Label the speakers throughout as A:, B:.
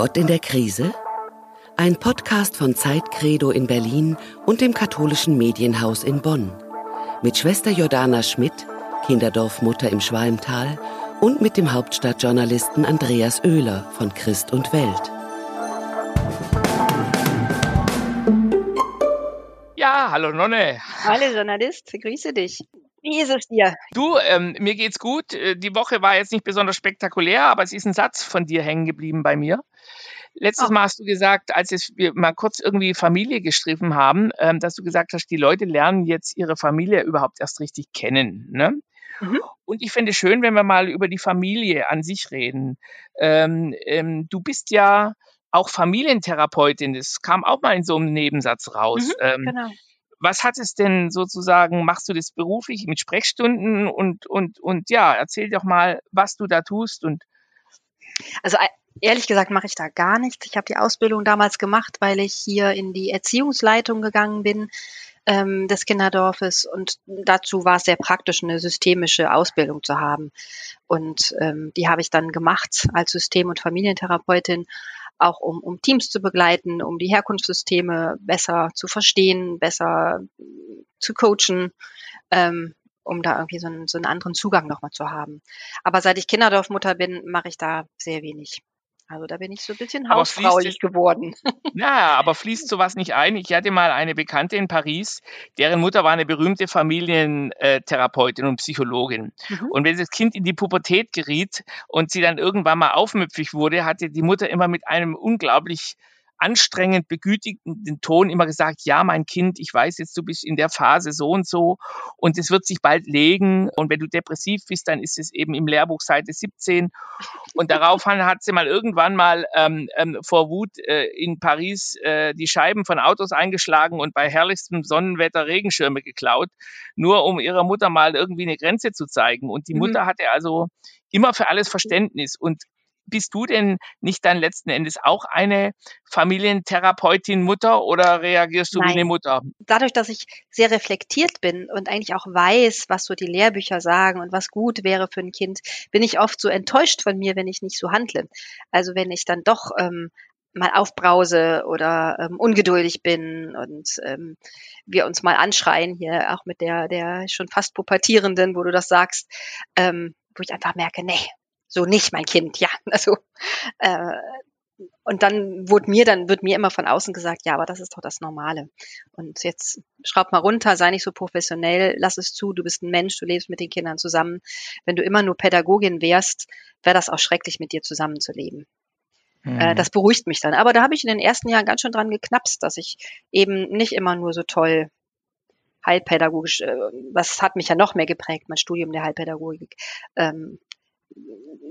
A: Gott in der Krise? Ein Podcast von Zeitcredo in Berlin und dem katholischen Medienhaus in Bonn. Mit Schwester Jordana Schmidt, Kinderdorfmutter im Schwalmtal und mit dem Hauptstadtjournalisten Andreas Oehler von Christ und Welt.
B: Ja, hallo Nonne.
C: Hallo Journalist, grüße dich. Wie ist es dir?
B: Du, ähm, mir geht's gut. Äh, die Woche war jetzt nicht besonders spektakulär, aber es ist ein Satz von dir hängen geblieben bei mir. Letztes oh. Mal hast du gesagt, als wir mal kurz irgendwie Familie gestriffen haben, ähm, dass du gesagt hast, die Leute lernen jetzt ihre Familie überhaupt erst richtig kennen. Ne? Mhm. Und ich finde es schön, wenn wir mal über die Familie an sich reden. Ähm, ähm, du bist ja auch Familientherapeutin. Das kam auch mal in so einem Nebensatz raus. Mhm, ähm, genau was hat es denn sozusagen, machst du das beruflich mit Sprechstunden und, und, und ja, erzähl doch mal, was du da tust und.
C: Also ehrlich gesagt mache ich da gar nichts. Ich habe die Ausbildung damals gemacht, weil ich hier in die Erziehungsleitung gegangen bin ähm, des Kinderdorfes und dazu war es sehr praktisch, eine systemische Ausbildung zu haben. Und ähm, die habe ich dann gemacht als System- und Familientherapeutin auch um, um Teams zu begleiten, um die Herkunftssysteme besser zu verstehen, besser zu coachen, ähm, um da irgendwie so einen, so einen anderen Zugang nochmal zu haben. Aber seit ich Kinderdorfmutter bin, mache ich da sehr wenig. Also da bin ich so ein bisschen hausfraulich geworden.
B: Ja, aber fließt sowas nicht ein? Ich hatte mal eine Bekannte in Paris, deren Mutter war eine berühmte Familientherapeutin und Psychologin. Mhm. Und wenn das Kind in die Pubertät geriet und sie dann irgendwann mal aufmüpfig wurde, hatte die Mutter immer mit einem unglaublich anstrengend begütigenden Ton immer gesagt, ja, mein Kind, ich weiß jetzt, du bist in der Phase so und so und es wird sich bald legen und wenn du depressiv bist, dann ist es eben im Lehrbuch Seite 17 und darauf hat sie mal irgendwann mal ähm, ähm, vor Wut äh, in Paris äh, die Scheiben von Autos eingeschlagen und bei herrlichstem Sonnenwetter Regenschirme geklaut, nur um ihrer Mutter mal irgendwie eine Grenze zu zeigen und die mhm. Mutter hatte also immer für alles Verständnis und bist du denn nicht dann letzten Endes auch eine Familientherapeutin Mutter oder reagierst du Nein. wie eine Mutter?
C: Dadurch, dass ich sehr reflektiert bin und eigentlich auch weiß, was so die Lehrbücher sagen und was gut wäre für ein Kind, bin ich oft so enttäuscht von mir, wenn ich nicht so handle. Also wenn ich dann doch ähm, mal aufbrause oder ähm, ungeduldig bin und ähm, wir uns mal anschreien hier auch mit der der schon fast pubertierenden, wo du das sagst, ähm, wo ich einfach merke, nee, so nicht mein Kind, ja. Also äh, und dann wurde mir, dann wird mir immer von außen gesagt, ja, aber das ist doch das Normale. Und jetzt schraub mal runter, sei nicht so professionell, lass es zu, du bist ein Mensch, du lebst mit den Kindern zusammen. Wenn du immer nur Pädagogin wärst, wäre das auch schrecklich, mit dir zusammenzuleben. Mhm. Äh, das beruhigt mich dann. Aber da habe ich in den ersten Jahren ganz schön dran geknapst, dass ich eben nicht immer nur so toll heilpädagogisch, äh, was hat mich ja noch mehr geprägt, mein Studium der Heilpädagogik, ähm,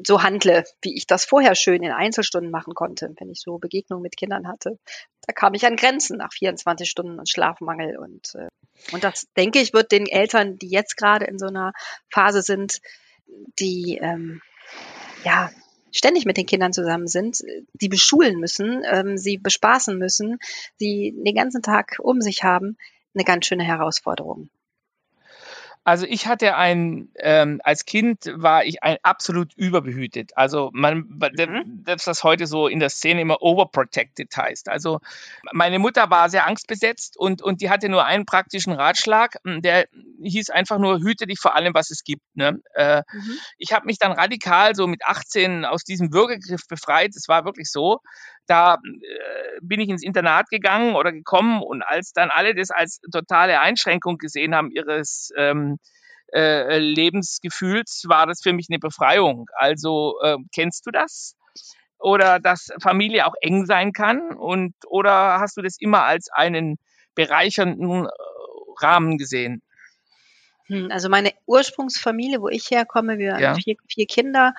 C: so handle, wie ich das vorher schön in Einzelstunden machen konnte, wenn ich so Begegnungen mit Kindern hatte. Da kam ich an Grenzen nach 24 Stunden und Schlafmangel und äh, und das denke ich wird den Eltern, die jetzt gerade in so einer Phase sind, die ähm, ja ständig mit den Kindern zusammen sind, die beschulen müssen, ähm, sie bespaßen müssen, sie den ganzen Tag um sich haben, eine ganz schöne Herausforderung.
B: Also ich hatte ein, ähm, als Kind war ich ein absolut überbehütet. Also man, mhm. das heute so in der Szene immer overprotected heißt. Also meine Mutter war sehr angstbesetzt und, und die hatte nur einen praktischen Ratschlag, hm, der hieß einfach nur, hüte dich vor allem, was es gibt. Ne? Äh, mhm. Ich habe mich dann radikal so mit 18 aus diesem Würgegriff befreit. Es war wirklich so da äh, bin ich ins Internat gegangen oder gekommen und als dann alle das als totale Einschränkung gesehen haben ihres ähm, äh, Lebensgefühls, war das für mich eine Befreiung. Also äh, kennst du das? Oder dass Familie auch eng sein kann? Und oder hast du das immer als einen bereichernden äh, Rahmen gesehen?
C: Hm, also meine Ursprungsfamilie, wo ich herkomme, wir ja. haben vier, vier Kinder.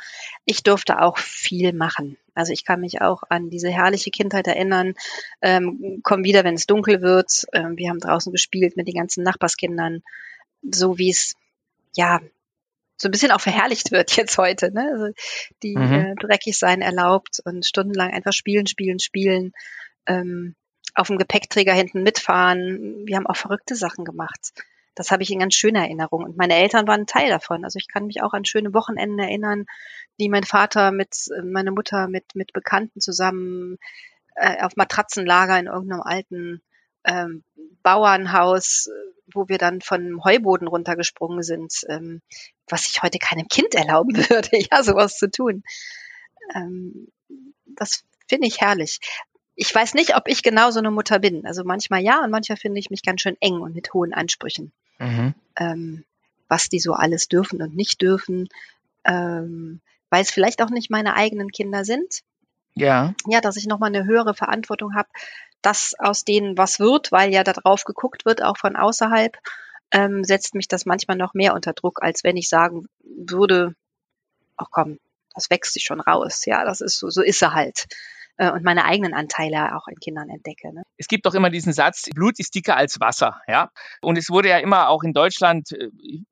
C: Ich durfte auch viel machen. Also ich kann mich auch an diese herrliche Kindheit erinnern. Ähm, komm wieder, wenn es dunkel wird. Ähm, wir haben draußen gespielt mit den ganzen Nachbarskindern, so wie es ja so ein bisschen auch verherrlicht wird jetzt heute. Ne? Also die mhm. äh, dreckig sein erlaubt und stundenlang einfach spielen, spielen, spielen. Ähm, auf dem Gepäckträger hinten mitfahren. Wir haben auch verrückte Sachen gemacht das habe ich in ganz schöner Erinnerung. Und meine Eltern waren Teil davon. Also ich kann mich auch an schöne Wochenenden erinnern, die mein Vater mit, meine Mutter mit, mit Bekannten zusammen äh, auf Matratzenlager in irgendeinem alten ähm, Bauernhaus, wo wir dann von Heuboden runtergesprungen sind, ähm, was ich heute keinem Kind erlauben würde, ja, sowas zu tun. Ähm, das finde ich herrlich. Ich weiß nicht, ob ich genau so eine Mutter bin. Also manchmal ja und manchmal finde ich mich ganz schön eng und mit hohen Ansprüchen. Mhm. Ähm, was die so alles dürfen und nicht dürfen, ähm, weil es vielleicht auch nicht meine eigenen Kinder sind.
B: Ja.
C: Ja, dass ich nochmal eine höhere Verantwortung habe, dass aus denen was wird, weil ja da drauf geguckt wird, auch von außerhalb, ähm, setzt mich das manchmal noch mehr unter Druck, als wenn ich sagen würde, ach komm, das wächst sich schon raus. Ja, das ist so, so ist er halt. Äh, und meine eigenen Anteile auch in Kindern entdecke. Ne?
B: Es gibt doch immer diesen Satz, Blut ist dicker als Wasser, ja. Und es wurde ja immer auch in Deutschland, äh,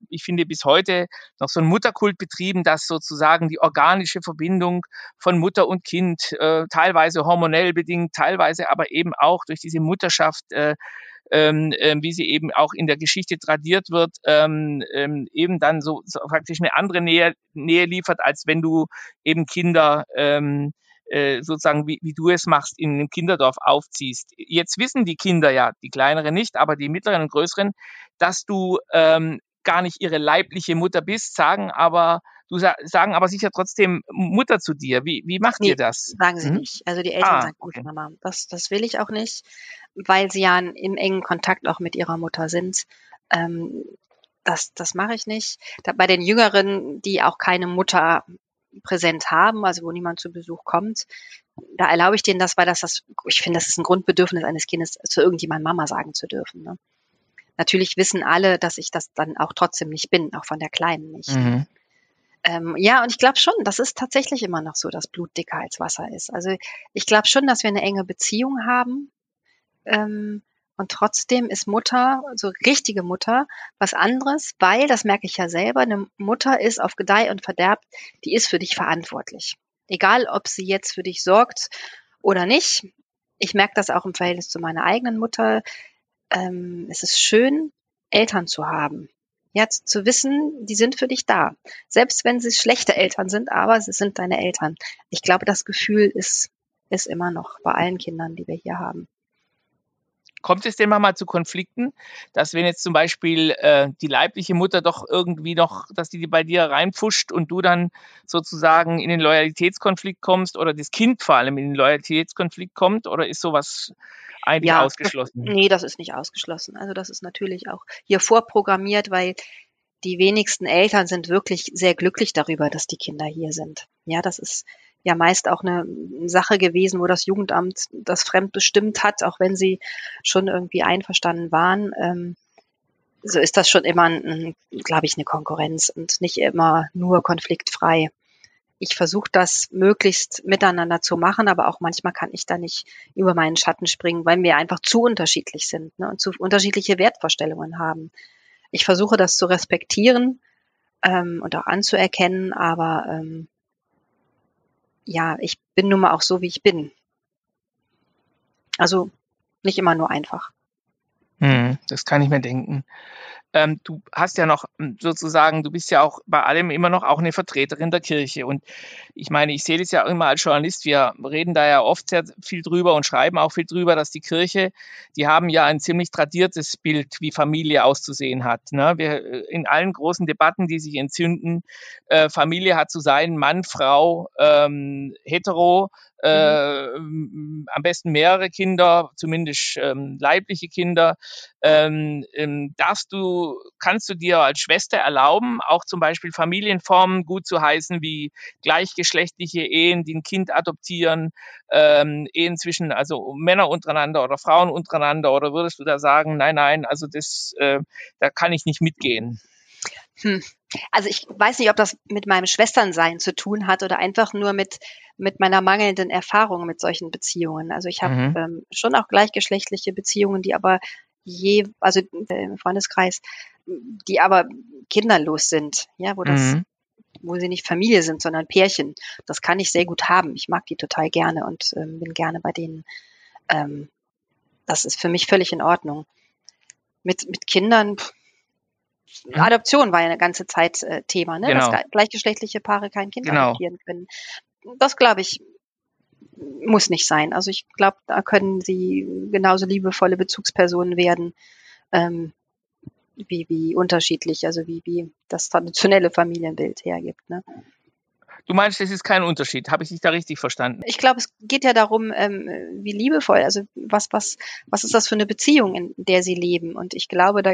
B: ich finde bis heute, noch so ein Mutterkult betrieben, dass sozusagen die organische Verbindung von Mutter und Kind, äh, teilweise hormonell bedingt, teilweise aber eben auch durch diese Mutterschaft, äh, ähm, äh, wie sie eben auch in der Geschichte tradiert wird, ähm, ähm, eben dann so, so praktisch eine andere Nähe, Nähe liefert, als wenn du eben Kinder ähm, äh, sozusagen, wie, wie du es machst, in einem Kinderdorf aufziehst. Jetzt wissen die Kinder ja, die kleineren nicht, aber die mittleren und größeren, dass du ähm, gar nicht ihre leibliche Mutter bist, sagen aber, du sagen aber sicher trotzdem Mutter zu dir. Wie, wie macht nee, ihr das?
C: Sagen sie hm? nicht. Also die Eltern ah, sagen, gut, okay. Mama, das, das will ich auch nicht, weil sie ja im engen Kontakt auch mit ihrer Mutter sind. Ähm, das, das mache ich nicht. Da, bei den Jüngeren, die auch keine Mutter präsent haben, also wo niemand zu Besuch kommt, da erlaube ich denen das, weil das das, ich finde, das ist ein Grundbedürfnis eines Kindes, zu irgendjemandem Mama sagen zu dürfen. Ne? Natürlich wissen alle, dass ich das dann auch trotzdem nicht bin, auch von der Kleinen nicht. Mhm. Ähm, ja, und ich glaube schon, das ist tatsächlich immer noch so, dass Blut dicker als Wasser ist. Also ich glaube schon, dass wir eine enge Beziehung haben. Ähm, und trotzdem ist Mutter, so richtige Mutter, was anderes, weil, das merke ich ja selber, eine Mutter ist auf Gedeih und Verderb, die ist für dich verantwortlich. Egal, ob sie jetzt für dich sorgt oder nicht. Ich merke das auch im Verhältnis zu meiner eigenen Mutter. Ähm, es ist schön, Eltern zu haben. Jetzt zu wissen, die sind für dich da. Selbst wenn sie schlechte Eltern sind, aber sie sind deine Eltern. Ich glaube, das Gefühl ist, ist immer noch bei allen Kindern, die wir hier haben.
B: Kommt es denn mal zu Konflikten, dass wenn jetzt zum Beispiel äh, die leibliche Mutter doch irgendwie noch, dass die bei dir reinpfuscht und du dann sozusagen in den Loyalitätskonflikt kommst oder das Kind vor allem in den Loyalitätskonflikt kommt oder ist sowas eigentlich ja, ausgeschlossen?
C: Nee, das ist nicht ausgeschlossen. Also das ist natürlich auch hier vorprogrammiert, weil die wenigsten Eltern sind wirklich sehr glücklich darüber, dass die Kinder hier sind. Ja, das ist ja meist auch eine Sache gewesen, wo das Jugendamt das fremd bestimmt hat, auch wenn sie schon irgendwie einverstanden waren. Ähm, so ist das schon immer, glaube ich, eine Konkurrenz und nicht immer nur konfliktfrei. Ich versuche das möglichst miteinander zu machen, aber auch manchmal kann ich da nicht über meinen Schatten springen, weil wir einfach zu unterschiedlich sind ne, und zu unterschiedliche Wertvorstellungen haben. Ich versuche das zu respektieren ähm, und auch anzuerkennen, aber ähm, ja, ich bin nun mal auch so, wie ich bin. Also nicht immer nur einfach.
B: Hm, das kann ich mir denken. Ähm, du hast ja noch hm, sozusagen, du bist ja auch bei allem immer noch auch eine Vertreterin der Kirche. Und ich meine, ich sehe das ja immer als Journalist, wir reden da ja oft sehr viel drüber und schreiben auch viel drüber, dass die Kirche, die haben ja ein ziemlich tradiertes Bild, wie Familie auszusehen hat. Ne? Wir, äh, in allen großen Debatten, die sich entzünden, äh, Familie hat zu sein, Mann, Frau, ähm, hetero, äh, mhm. am besten mehrere Kinder, zumindest ähm, leibliche Kinder. Ähm, ähm, darfst du, kannst du dir als Schwester erlauben, auch zum Beispiel Familienformen gut zu heißen, wie gleichgeschlechtliche Ehen, die ein Kind adoptieren, ähm, Ehen zwischen also Männer untereinander oder Frauen untereinander, oder würdest du da sagen, nein, nein, also das, äh, da kann ich nicht mitgehen?
C: Hm. Also ich weiß nicht, ob das mit meinem Schwesternsein zu tun hat oder einfach nur mit, mit meiner mangelnden Erfahrung mit solchen Beziehungen. Also ich habe mhm. ähm, schon auch gleichgeschlechtliche Beziehungen, die aber je, also im Freundeskreis, die aber kinderlos sind, ja, wo das, mhm. wo sie nicht Familie sind, sondern Pärchen. Das kann ich sehr gut haben. Ich mag die total gerne und ähm, bin gerne bei denen. Ähm, das ist für mich völlig in Ordnung. Mit, mit Kindern, mhm. Adoption war ja eine ganze Zeit äh, Thema, ne?
B: Genau.
C: dass gleichgeschlechtliche Paare kein Kind
B: Genau.
C: adoptieren können. Das glaube ich muss nicht sein. Also ich glaube, da können sie genauso liebevolle Bezugspersonen werden, ähm, wie, wie unterschiedlich, also wie, wie das traditionelle Familienbild hergibt. Ne?
B: Du meinst, das ist kein Unterschied. Habe ich dich da richtig verstanden?
C: Ich glaube, es geht ja darum, ähm, wie liebevoll, also was, was, was ist das für eine Beziehung, in der sie leben? Und ich glaube, da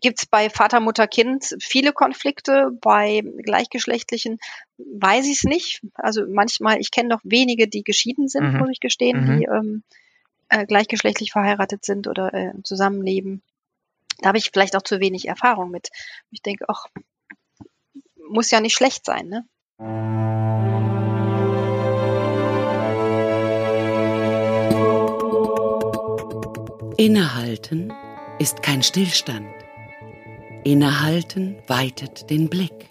C: gibt es bei Vater, Mutter, Kind viele Konflikte. Bei gleichgeschlechtlichen weiß ich es nicht. Also manchmal, ich kenne noch wenige, die geschieden sind,
B: Mhm.
C: muss ich gestehen,
B: Mhm.
C: die ähm, äh, gleichgeschlechtlich verheiratet sind oder äh, zusammenleben. Da habe ich vielleicht auch zu wenig Erfahrung mit. Ich denke, ach, muss ja nicht schlecht sein, ne?
A: Innehalten ist kein Stillstand. Innehalten weitet den Blick.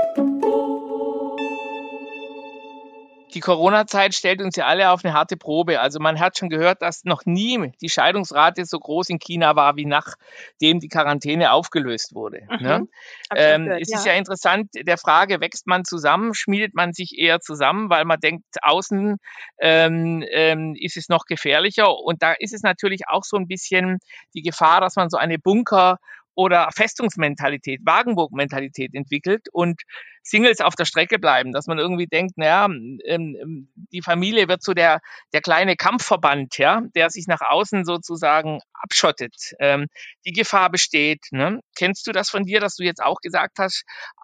B: Die Corona-Zeit stellt uns ja alle auf eine harte Probe. Also man hat schon gehört, dass noch nie die Scheidungsrate so groß in China war, wie nachdem die Quarantäne aufgelöst wurde.
C: Mhm.
B: Ne? Ähm,
C: gehört,
B: es ist ja interessant, der Frage, wächst man zusammen, schmiedet man sich eher zusammen, weil man denkt, außen ähm, ähm, ist es noch gefährlicher. Und da ist es natürlich auch so ein bisschen die Gefahr, dass man so eine Bunker- oder Festungsmentalität, Wagenburg-Mentalität entwickelt und Singles auf der Strecke bleiben, dass man irgendwie denkt, naja, ähm, ähm, die Familie wird so der, der kleine Kampfverband, ja, der sich nach außen sozusagen abschottet. Ähm, die Gefahr besteht. Ne? Kennst du das von dir, dass du jetzt auch gesagt hast,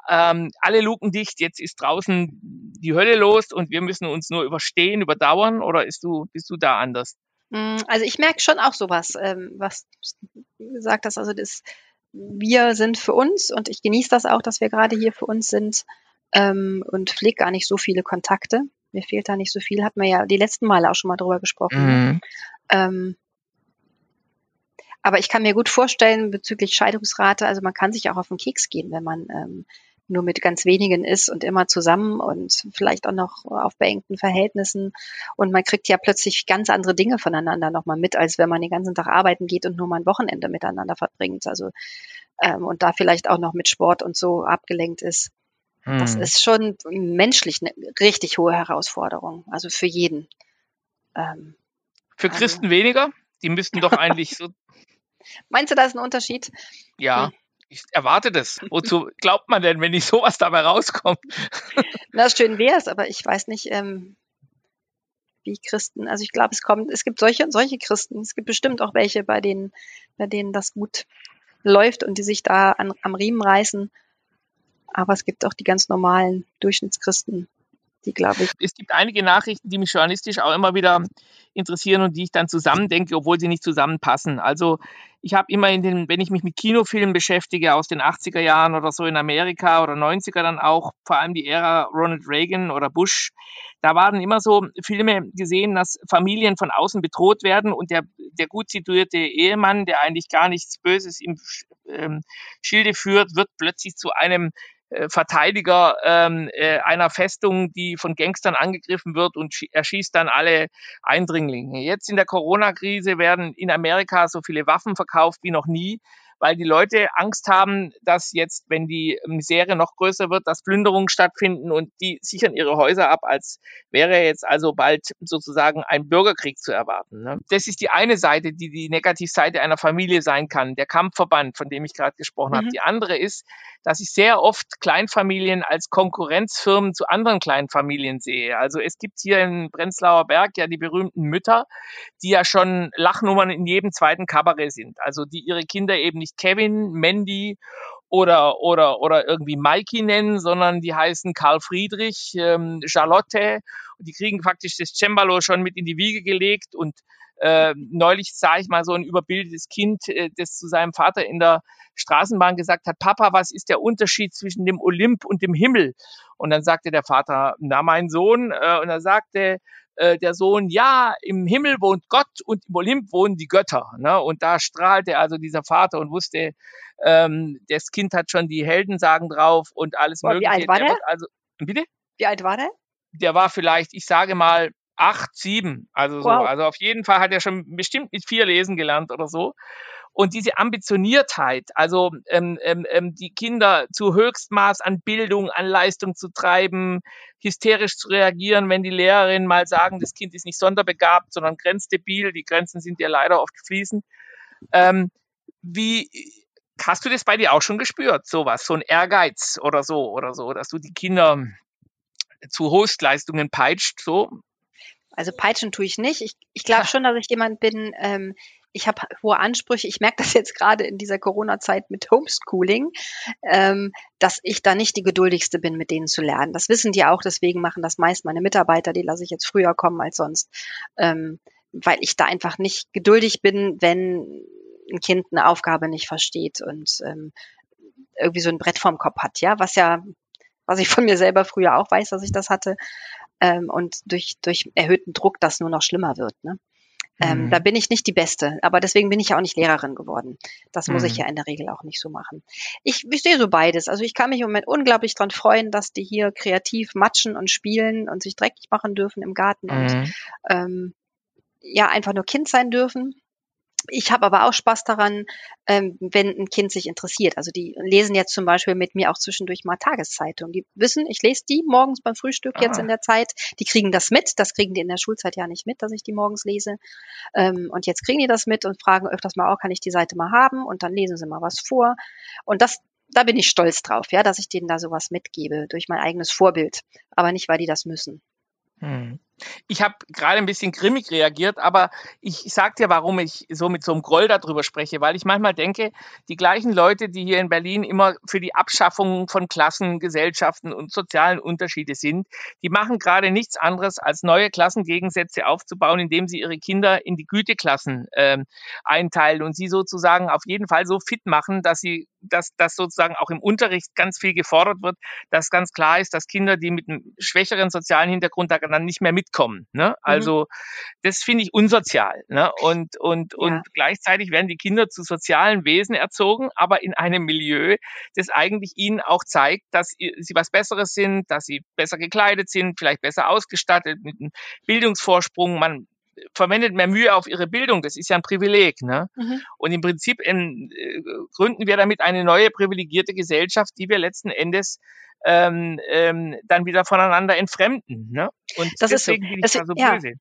B: ähm, alle Luken dicht, jetzt ist draußen die Hölle los und wir müssen uns nur überstehen, überdauern oder ist du, bist du da anders?
C: Mm, Also ich merke schon auch sowas, ähm, was du gesagt hast, also das, wir sind für uns und ich genieße das auch, dass wir gerade hier für uns sind ähm, und pflege gar nicht so viele Kontakte. Mir fehlt da nicht so viel, hat man ja die letzten Male auch schon mal drüber gesprochen.
B: Mhm.
C: Ähm, aber ich kann mir gut vorstellen bezüglich Scheidungsrate, also man kann sich auch auf den Keks gehen, wenn man ähm, nur mit ganz wenigen ist und immer zusammen und vielleicht auch noch auf beengten Verhältnissen. Und man kriegt ja plötzlich ganz andere Dinge voneinander nochmal mit, als wenn man den ganzen Tag arbeiten geht und nur mal ein Wochenende miteinander verbringt. Also ähm, und da vielleicht auch noch mit Sport und so abgelenkt ist. Das
B: Mhm.
C: ist schon menschlich eine richtig hohe Herausforderung. Also für jeden. Ähm,
B: Für
C: also-
B: Christen weniger? Die müssten doch eigentlich so,
C: meinst du, da ist ein Unterschied?
B: ja,
C: Hm.
B: Ich erwarte das. Wozu glaubt man denn, wenn nicht sowas dabei rauskommt?
C: Na, schön wäre es, aber ich weiß nicht, ähm, wie Christen, also ich glaube, es kommt, es gibt solche und solche Christen. Es gibt bestimmt auch welche, bei denen, bei denen das gut läuft und die sich da an, am Riemen reißen. Aber es gibt auch die ganz normalen Durchschnittschristen, die, glaube ich,
B: es gibt einige Nachrichten, die mich journalistisch auch immer wieder interessieren und die ich dann zusammendenke, obwohl sie nicht zusammenpassen. Also ich habe immer in den, wenn ich mich mit Kinofilmen beschäftige aus den 80er Jahren oder so in Amerika oder 90er dann auch, vor allem die Ära Ronald Reagan oder Bush, da waren immer so Filme gesehen, dass Familien von außen bedroht werden und der, der gut situierte Ehemann, der eigentlich gar nichts Böses im ähm, Schilde führt, wird plötzlich zu einem Verteidiger ähm, äh, einer Festung, die von Gangstern angegriffen wird und schie- erschießt dann alle Eindringlinge. Jetzt in der Corona-Krise werden in Amerika so viele Waffen verkauft wie noch nie, weil die Leute Angst haben, dass jetzt, wenn die Misere noch größer wird, dass Plünderungen stattfinden und die sichern ihre Häuser ab, als wäre jetzt also bald sozusagen ein Bürgerkrieg zu erwarten. Ne? Das ist die eine Seite, die die Negativseite einer Familie sein kann, der Kampfverband, von dem ich gerade gesprochen habe.
C: Mhm.
B: Die andere ist, dass ich sehr oft Kleinfamilien als Konkurrenzfirmen zu anderen Kleinfamilien sehe. Also es gibt hier in Prenzlauer Berg ja die berühmten Mütter, die ja schon Lachnummern in jedem zweiten Kabarett sind. Also die ihre Kinder eben nicht Kevin, Mandy oder, oder, oder irgendwie Mikey nennen, sondern die heißen Karl Friedrich, ähm, Charlotte. Und die kriegen faktisch das Cembalo schon mit in die Wiege gelegt. Und äh, neulich sah ich mal so ein überbildetes Kind, äh, das zu seinem Vater in der Straßenbahn gesagt hat, Papa, was ist der Unterschied zwischen dem Olymp und dem Himmel? Und dann sagte der Vater, na mein Sohn, äh, und er sagte, äh, der Sohn, ja, im Himmel wohnt Gott und im Olymp wohnen die Götter. Ne? Und da strahlte also dieser Vater und wusste, ähm, das Kind hat schon die Heldensagen drauf und alles
C: Boah,
B: Mögliche.
C: Wie alt war der?
B: Also, bitte?
C: Wie alt war der?
B: Der war vielleicht, ich sage mal, acht, sieben. Also so.
C: Wow.
B: Also auf jeden Fall hat er schon bestimmt mit vier lesen gelernt oder so. Und diese Ambitioniertheit, also ähm, ähm, ähm, die Kinder zu Höchstmaß an Bildung, an Leistung zu treiben, hysterisch zu reagieren, wenn die Lehrerinnen mal sagen, das Kind ist nicht sonderbegabt, sondern grenzdebil, die Grenzen sind ja leider oft fließend. Ähm, wie hast du das bei dir auch schon gespürt, sowas, so ein Ehrgeiz oder so oder so, dass du die Kinder zu Höchstleistungen peitscht, so?
C: Also peitschen tue ich nicht. Ich, ich glaube schon, dass ich jemand bin, ähm, ich habe hohe Ansprüche. Ich merke das jetzt gerade in dieser Corona-Zeit mit Homeschooling, ähm, dass ich da nicht die geduldigste bin, mit denen zu lernen. Das wissen die auch, deswegen machen das meist meine Mitarbeiter, die lasse ich jetzt früher kommen als sonst, ähm, weil ich da einfach nicht geduldig bin, wenn ein Kind eine Aufgabe nicht versteht und ähm, irgendwie so ein Brett vorm Kopf hat, ja, was ja, was ich von mir selber früher auch weiß, dass ich das hatte. Ähm, und durch, durch erhöhten Druck das nur noch schlimmer wird. Ne? Ähm,
B: Mhm.
C: Da bin ich nicht die Beste, aber deswegen bin ich ja auch nicht Lehrerin geworden. Das muss ich
B: Mhm.
C: ja in der Regel auch nicht so machen. Ich, ich sehe so beides. Also ich kann mich im Moment unglaublich dran freuen, dass die hier kreativ matschen und spielen und sich dreckig machen dürfen im Garten und
B: Mhm.
C: ähm, ja einfach nur Kind sein dürfen. Ich habe aber auch Spaß daran, ähm, wenn ein Kind sich interessiert. Also die lesen jetzt zum Beispiel mit mir auch zwischendurch mal Tageszeitungen. Die wissen, ich lese die morgens beim Frühstück jetzt
B: Ah.
C: in der Zeit. Die kriegen das mit. Das kriegen die in der Schulzeit ja nicht mit, dass ich die morgens lese. Ähm, und jetzt kriegen die das mit und fragen öfters mal, oh, kann ich die Seite mal haben? Und dann lesen sie mal was vor. Und das, da bin ich stolz drauf, ja, dass ich denen da sowas mitgebe durch mein eigenes Vorbild. Aber nicht, weil die das müssen.
B: Hm. Ich habe gerade ein bisschen grimmig reagiert, aber ich sag dir, warum ich so mit so einem Groll darüber spreche, weil ich manchmal denke, die gleichen Leute, die hier in Berlin immer für die Abschaffung von Klassen, Gesellschaften und sozialen Unterschiede sind, die machen gerade nichts anderes, als neue Klassengegensätze aufzubauen, indem sie ihre Kinder in die Güteklassen ähm, einteilen und sie sozusagen auf jeden Fall so fit machen, dass sie, dass, dass sozusagen auch im Unterricht ganz viel gefordert wird, dass ganz klar ist, dass Kinder, die mit einem schwächeren sozialen Hintergrund da dann nicht mehr mitkommen. Ne? Also das finde ich unsozial. Ne? Und, und,
C: Ja.
B: und gleichzeitig werden die Kinder zu sozialen Wesen erzogen, aber in einem Milieu, das eigentlich ihnen auch zeigt, dass sie was Besseres sind, dass sie besser gekleidet sind, vielleicht besser ausgestattet, mit einem Bildungsvorsprung. Man verwendet mehr Mühe auf ihre Bildung. Das ist ja ein Privileg. Ne?
C: Mhm.
B: Und im Prinzip ähm, äh, gründen wir damit eine neue privilegierte Gesellschaft, die wir letzten Endes ähm, ähm, dann wieder voneinander entfremden. Ne? Und
C: Das ist so.
B: deswegen bin ich
C: Das-
B: da so
C: ja.
B: böse.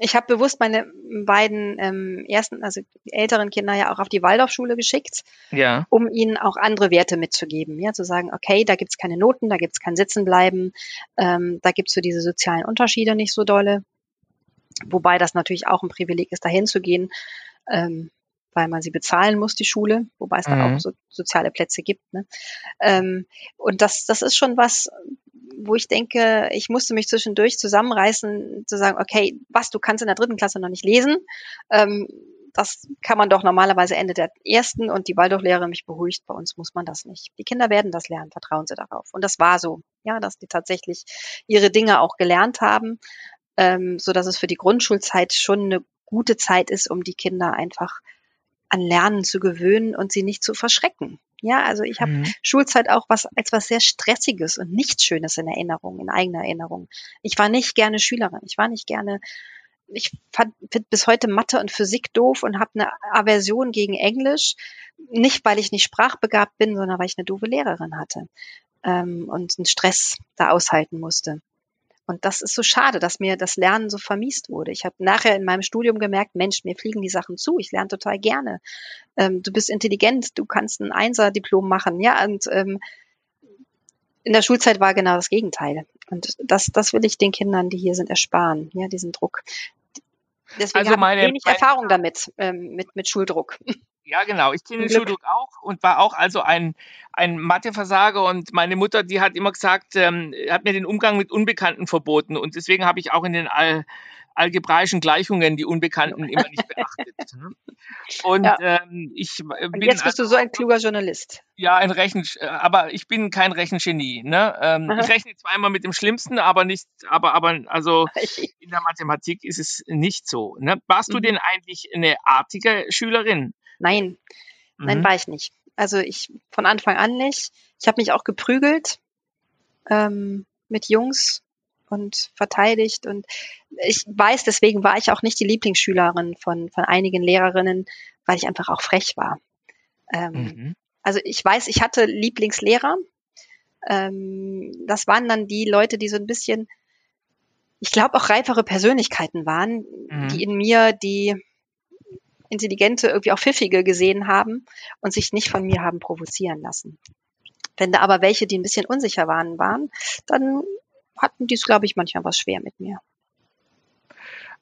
C: Ich habe bewusst meine beiden ähm, ersten, also älteren Kinder ja auch auf die Waldorfschule geschickt,
B: Ja.
C: um ihnen auch andere Werte mitzugeben. Ja, zu sagen, okay, da gibt's keine Noten, da gibt's kein Sitzenbleiben, ähm, da gibt's so diese sozialen Unterschiede nicht so dolle. Wobei das natürlich auch ein Privileg ist, dahin zu gehen, ähm, weil man sie bezahlen muss, die Schule, wobei es da
B: Mhm.
C: auch so soziale Plätze gibt. Ne? Ähm, und das, das ist schon was, wo ich denke, ich musste mich zwischendurch zusammenreißen, zu sagen, okay, was, du kannst in der dritten Klasse noch nicht lesen. Ähm, das kann man doch normalerweise Ende der ersten und die Waldorflehrerin mich beruhigt, bei uns muss man das nicht. Die Kinder werden das lernen, vertrauen Sie darauf. Und das war so, ja, dass die tatsächlich ihre Dinge auch gelernt haben, ähm, so dass es für die Grundschulzeit schon eine gute Zeit ist, um die Kinder einfach an Lernen zu gewöhnen und sie nicht zu verschrecken. Ja, also ich habe
B: Mhm.
C: Schulzeit auch was als was sehr stressiges und nichts Schönes in Erinnerung, in eigener Erinnerung. Ich war nicht gerne Schülerin. Ich war nicht gerne ich fand bis heute Mathe und Physik doof und habe eine Aversion gegen Englisch. Nicht, weil ich nicht sprachbegabt bin, sondern weil ich eine doofe Lehrerin hatte ähm, und einen Stress da aushalten musste. Und das ist so schade, dass mir das Lernen so vermiest wurde. Ich habe nachher in meinem Studium gemerkt, Mensch, mir fliegen die Sachen zu. Ich lerne total gerne. Ähm, du bist intelligent, du kannst ein Einser-Diplom machen, ja. Und ähm, in der Schulzeit war genau das Gegenteil. Und das, das will ich den Kindern, die hier sind, ersparen, ja, diesen Druck. Deswegen
B: Also
C: habe
B: meine-
C: ich wenig
B: meine-
C: Erfahrung damit, ähm, mit, mit Schuldruck.
B: Ja, genau. Ich kenne den Schuldruck auch und war auch also ein, ein Matheversager und meine Mutter, die hat immer gesagt, ähm, hat mir den Umgang mit Unbekannten verboten und deswegen habe ich auch in den All, algebraischen Gleichungen die Unbekannten immer nicht beachtet. Ne?
C: Und ja. ähm, ich bin. Und jetzt bist also, du so ein kluger Journalist.
B: Ja, ein Rechen, äh, aber ich bin kein Rechengenie. Ne? Ähm, ich rechne zweimal mit dem Schlimmsten, aber nicht, aber, aber also in der Mathematik ist es nicht so. Ne? Warst mhm. du denn eigentlich eine artige Schülerin?
C: Nein, mhm. nein, war ich nicht. Also ich von Anfang an nicht. Ich habe mich auch geprügelt ähm, mit Jungs und verteidigt. Und ich weiß, deswegen war ich auch nicht die Lieblingsschülerin von, von einigen Lehrerinnen, weil ich einfach auch frech war. Ähm, mhm. Also ich weiß, ich hatte Lieblingslehrer. Ähm, das waren dann die Leute, die so ein bisschen, ich glaube, auch reifere Persönlichkeiten waren, mhm. die in mir die intelligente, irgendwie auch pfiffige gesehen haben und sich nicht von mir haben provozieren lassen. Wenn da aber welche, die ein bisschen unsicher waren, waren, dann hatten die es, glaube ich, manchmal was schwer mit mir.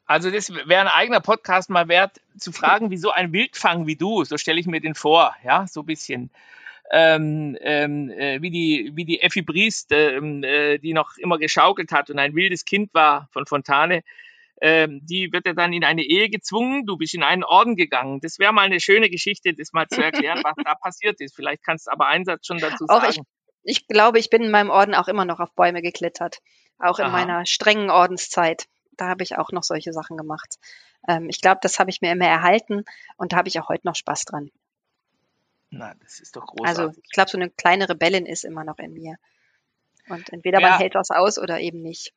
B: Also das wäre ein eigener Podcast mal wert, zu fragen, wieso ein Wildfang wie du, so stelle ich mir den vor, ja, so ein bisschen. Ähm, ähm, äh, wie die wie die Effi Briest, ähm, äh, die noch immer geschaukelt hat und ein wildes Kind war von Fontane, ähm, die wird ja dann in eine Ehe gezwungen, du bist in einen Orden gegangen. Das wäre mal eine schöne Geschichte, das mal zu erklären, was da passiert ist. Vielleicht kannst du aber einen Satz schon dazu sagen.
C: Auch ich, ich glaube, ich bin in meinem Orden auch immer noch auf Bäume geklettert. Auch in Aha. meiner strengen Ordenszeit. Da habe ich auch noch solche Sachen gemacht. Ähm, ich glaube, das habe ich mir immer erhalten und da habe ich auch heute noch Spaß dran.
B: Na, das ist doch großartig. Also
C: ich glaube, so eine kleine Rebellin ist immer noch in mir. Und entweder ja. man hält was aus oder eben nicht.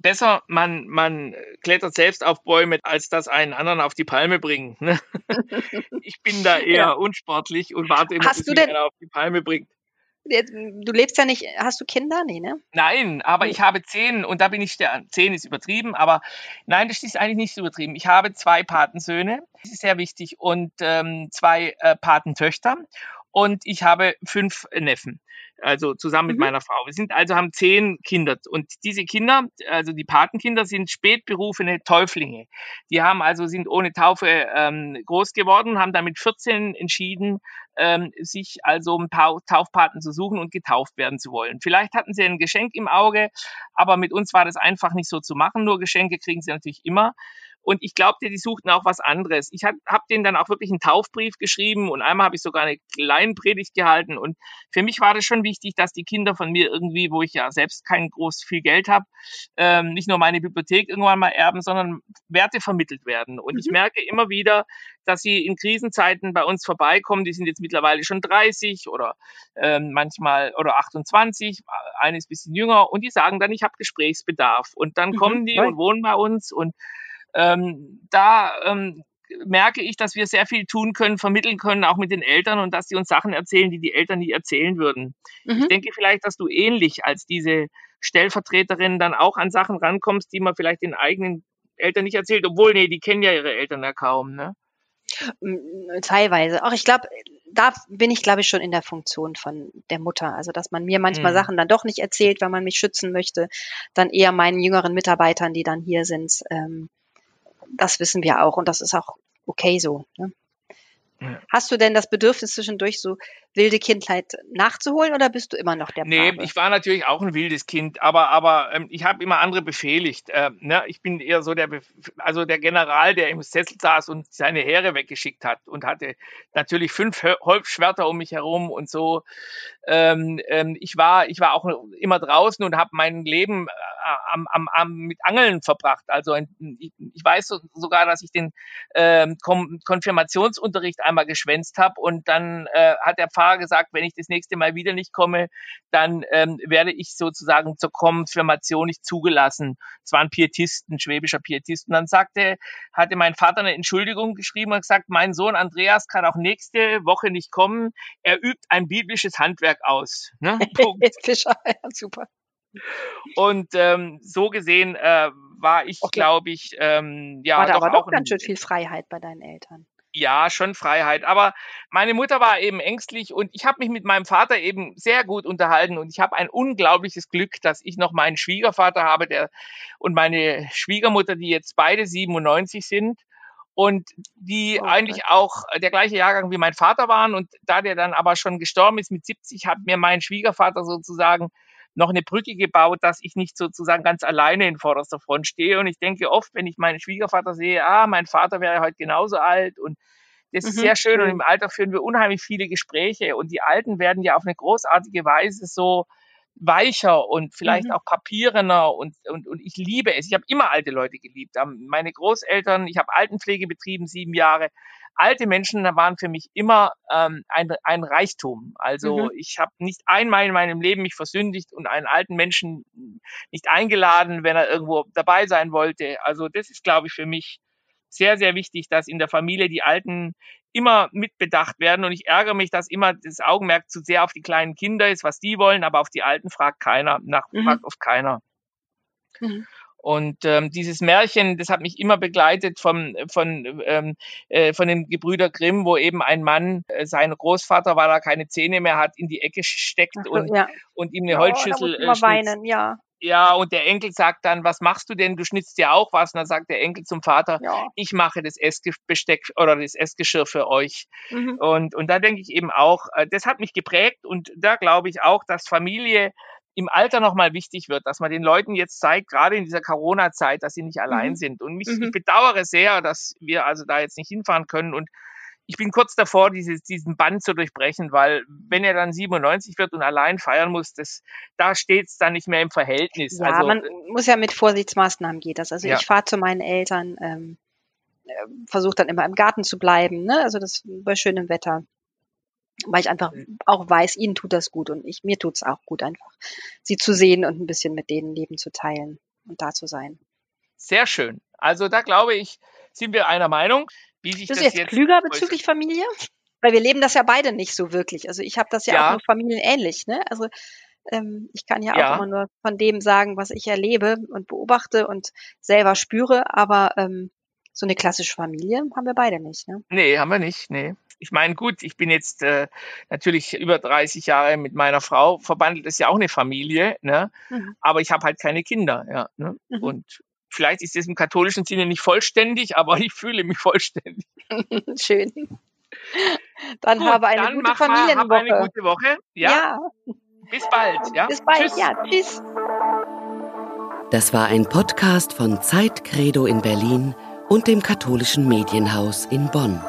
B: Besser, man, man klettert selbst auf Bäume, als dass einen anderen auf die Palme bringen. Ne? ich bin da eher ja. unsportlich und warte immer,
C: Hast bis mich einer
B: auf die Palme bringt.
C: Du lebst ja nicht, hast du Kinder? Nee, ne?
B: Nein, aber ich habe zehn und da bin ich der, zehn ist übertrieben, aber nein, das ist eigentlich nicht so übertrieben. Ich habe zwei Patensöhne, das ist sehr wichtig, und ähm, zwei äh, Patentöchter und ich habe fünf Neffen also zusammen mit mhm. meiner Frau. Wir sind also haben zehn Kinder und diese Kinder, also die Patenkinder, sind spätberufene Täuflinge. Die haben also sind ohne Taufe ähm, groß geworden, haben dann mit 14 entschieden, ähm, sich also einen Taufpaten zu suchen und getauft werden zu wollen. Vielleicht hatten sie ein Geschenk im Auge, aber mit uns war das einfach nicht so zu machen. Nur Geschenke kriegen sie natürlich immer. Und ich glaubte, die suchten auch was anderes. Ich habe hab denen dann auch wirklich einen Taufbrief geschrieben und einmal habe ich sogar eine kleine Predigt gehalten. Und für mich war das schon wichtig, dass die Kinder von mir irgendwie, wo ich ja selbst kein groß viel Geld habe, ähm, nicht nur meine Bibliothek irgendwann mal erben, sondern Werte vermittelt werden. Und mhm. ich merke immer wieder, dass sie in Krisenzeiten bei uns vorbeikommen. Die sind jetzt mittlerweile schon 30 oder ähm, manchmal oder 28, eines bisschen jünger und die sagen dann, ich habe Gesprächsbedarf. Und dann mhm. kommen die und wohnen bei uns und ähm, da ähm, merke ich, dass wir sehr viel tun können, vermitteln können, auch mit den Eltern und dass sie uns Sachen erzählen, die die Eltern nie erzählen würden. Mhm. Ich denke vielleicht, dass du ähnlich als diese Stellvertreterin dann auch an Sachen rankommst, die man vielleicht den eigenen Eltern nicht erzählt, obwohl, nee, die kennen ja ihre Eltern ja kaum, ne?
C: Teilweise. Auch ich glaube, da bin ich, glaube ich, schon in der Funktion von der Mutter. Also, dass man mir manchmal mhm. Sachen dann doch nicht erzählt, weil man mich schützen möchte, dann eher meinen jüngeren Mitarbeitern, die dann hier sind, ähm, das wissen wir auch und das ist auch okay so. Ne? Ja. Hast du denn das Bedürfnis zwischendurch so wilde Kindheit nachzuholen oder bist du immer noch der
B: Nee, ich war natürlich auch ein wildes Kind, aber, aber ähm, ich habe immer andere befehligt. Äh, ne? Ich bin eher so der, Bef also der General, der im Sessel saß und seine Heere weggeschickt hat und hatte natürlich fünf Holzschwerter um mich herum und so. Ähm, ähm, ich, war, ich war auch immer draußen und habe mein Leben äh, am, am, am, mit Angeln verbracht. Also ein, ich, ich, weiß so, sogar, dass ich den ähm, Konfirmationsunterricht einmal geschwänzt habe und dann äh, hat der Pfarrer gesagt, wenn ich das nächste Mal wieder nicht komme, dann ähm, werde ich sozusagen zur Konfirmation nicht zugelassen. Es waren Pietisten, schwäbischer Pietisten. Dann sagte, hatte mein Vater eine Entschuldigung geschrieben und gesagt, mein Sohn Andreas kann auch nächste Woche nicht kommen. Er übt ein biblisches Handwerk aus. Ne? Punkt.
C: Fischer, ja, super.
B: Und ähm, so gesehen äh, war ich, okay. glaube ich, ähm, ja,
C: war da doch aber doch ganz schön viel Freiheit bei deinen Eltern.
B: Ja, schon Freiheit. Aber meine Mutter war eben ängstlich und ich habe mich mit meinem Vater eben sehr gut unterhalten und ich habe ein unglaubliches Glück, dass ich noch meinen Schwiegervater habe, der und meine Schwiegermutter, die jetzt beide 97 sind und die okay. eigentlich auch der gleiche Jahrgang wie mein Vater waren. Und da der dann aber schon gestorben ist mit 70, hat mir mein Schwiegervater sozusagen noch eine Brücke gebaut, dass ich nicht sozusagen ganz alleine in vorderster Front stehe. Und ich denke oft, wenn ich meinen Schwiegervater sehe, ah, mein Vater wäre heute genauso alt und das ist mhm. sehr schön und im Alter führen wir unheimlich viele Gespräche und die Alten werden ja auf eine großartige Weise so weicher und vielleicht mhm. auch papierener und, und, und ich liebe es. Ich habe immer alte Leute geliebt. Meine Großeltern, ich habe Altenpflege betrieben, sieben Jahre. Alte Menschen waren für mich immer ähm, ein, ein Reichtum. Also mhm. ich habe nicht einmal in meinem Leben mich versündigt und einen alten Menschen nicht eingeladen, wenn er irgendwo dabei sein wollte. Also das ist, glaube ich, für mich sehr, sehr wichtig, dass in der Familie die Alten immer mitbedacht werden. Und ich ärgere mich, dass immer das Augenmerk zu sehr auf die kleinen Kinder ist, was die wollen, aber auf die Alten fragt keiner, nach mhm. fragt oft keiner. Mhm. Und ähm, dieses Märchen, das hat mich immer begleitet vom, von, ähm, äh, von den Gebrüder Grimm, wo eben ein Mann äh, seinen Großvater, weil er keine Zähne mehr hat, in die Ecke steckt so, und, ja. und ihm eine ja, Holzschüssel
C: äh, weinen, ja.
B: Ja, und der Enkel sagt dann, was machst du denn? Du schnitzt ja auch was. Und dann sagt der Enkel zum Vater, ja. ich mache das Essbesteck oder das Essgeschirr für euch. Mhm. Und, und da denke ich eben auch, äh, das hat mich geprägt und da glaube ich auch, dass Familie im Alter nochmal wichtig wird, dass man den Leuten jetzt zeigt, gerade in dieser Corona-Zeit, dass sie nicht allein mhm. sind. Und mich, mhm. ich bedauere sehr, dass wir also da jetzt nicht hinfahren können und ich bin kurz davor, dieses, diesen Band zu durchbrechen, weil wenn er dann 97 wird und allein feiern muss, das, da steht es dann nicht mehr im Verhältnis.
C: Ja, also, man muss ja mit Vorsichtsmaßnahmen geht das. Also ja. ich fahre zu meinen Eltern, ähm, äh, versuche dann immer im Garten zu bleiben, ne? also das bei schönem Wetter. Weil ich einfach mhm. auch weiß, ihnen tut das gut und ich, mir tut's auch gut, einfach sie zu sehen und ein bisschen mit denen Leben zu teilen und da zu sein.
B: Sehr schön. Also da glaube ich, sind wir einer Meinung wie sich
C: Bist das du jetzt, klüger bezüglich Familie? Weil wir leben das ja beide nicht so wirklich. Also ich habe das ja, ja, auch nur familienähnlich. Ne? Also ähm, ich kann ja, ja, auch immer nur von dem sagen, was ich erlebe und beobachte und selber spüre. Aber ähm, so eine klassische Familie haben wir beide nicht. Ne?
B: Nee, haben wir nicht. Nee. Ich meine, gut, ich bin jetzt äh, natürlich über 30 Jahre mit meiner Frau verbandelt, ist ja auch eine Familie, ne? Mhm. aber ich habe halt keine Kinder. Ja, ne? Mhm. Und Vielleicht ist es im katholischen Sinne nicht vollständig, aber ich fühle mich vollständig.
C: Schön. Dann Gut, habe eine dann gute Familienwoche.
B: Hab eine gute Woche. Ja. ja. Bis bald. Ja.
C: Bis bald. Tschüss. Ja. Tschüss.
A: Das war ein Podcast von Zeit Credo in Berlin und dem katholischen Medienhaus in Bonn.